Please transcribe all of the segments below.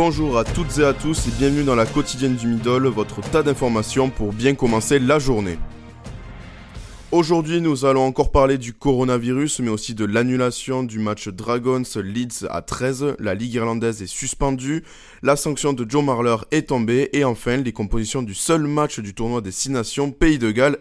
Bonjour à toutes et à tous et bienvenue dans la quotidienne du Middle, votre tas d'informations pour bien commencer la journée. Aujourd'hui, nous allons encore parler du coronavirus, mais aussi de l'annulation du match Dragons Leeds à 13. La Ligue irlandaise est suspendue, la sanction de Joe Marler est tombée, et enfin les compositions du seul match du tournoi des 6 nations Pays de Galles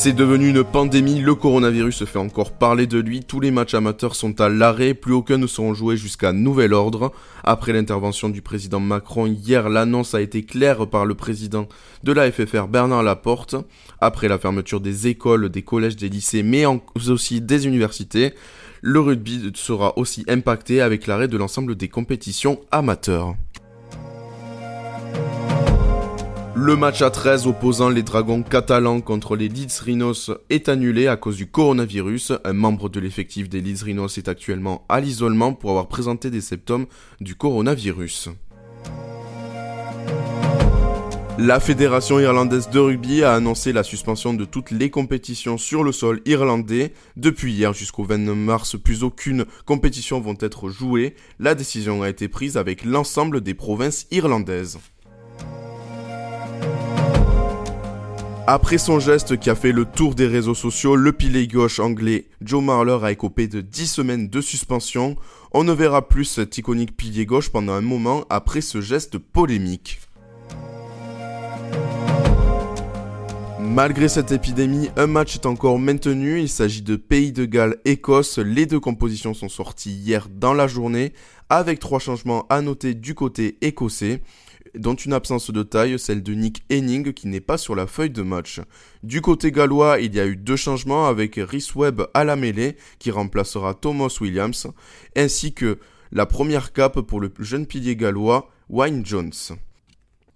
C'est devenu une pandémie, le coronavirus fait encore parler de lui, tous les matchs amateurs sont à l'arrêt, plus aucun ne seront joués jusqu'à nouvel ordre. Après l'intervention du président Macron hier, l'annonce a été claire par le président de la FFR Bernard Laporte. Après la fermeture des écoles, des collèges, des lycées, mais aussi des universités, le rugby sera aussi impacté avec l'arrêt de l'ensemble des compétitions amateurs. Le match à 13 opposant les Dragons catalans contre les Leeds Rhinos est annulé à cause du coronavirus. Un membre de l'effectif des Leeds Rhinos est actuellement à l'isolement pour avoir présenté des symptômes du coronavirus. La Fédération irlandaise de rugby a annoncé la suspension de toutes les compétitions sur le sol irlandais. Depuis hier jusqu'au 29 mars, plus aucune compétition vont être jouées. La décision a été prise avec l'ensemble des provinces irlandaises. Après son geste qui a fait le tour des réseaux sociaux, le pilier gauche anglais Joe Marler a écopé de 10 semaines de suspension. On ne verra plus cet iconique pilier gauche pendant un moment après ce geste polémique. Malgré cette épidémie, un match est encore maintenu. Il s'agit de Pays de Galles-Écosse. Les deux compositions sont sorties hier dans la journée, avec trois changements à noter du côté écossais dont une absence de taille, celle de Nick Henning qui n'est pas sur la feuille de match. Du côté gallois, il y a eu deux changements avec Rhys Webb à la mêlée qui remplacera Thomas Williams, ainsi que la première cape pour le jeune pilier gallois Wayne Jones.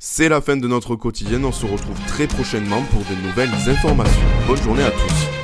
C'est la fin de notre quotidien, on se retrouve très prochainement pour de nouvelles informations. Bonne journée à tous.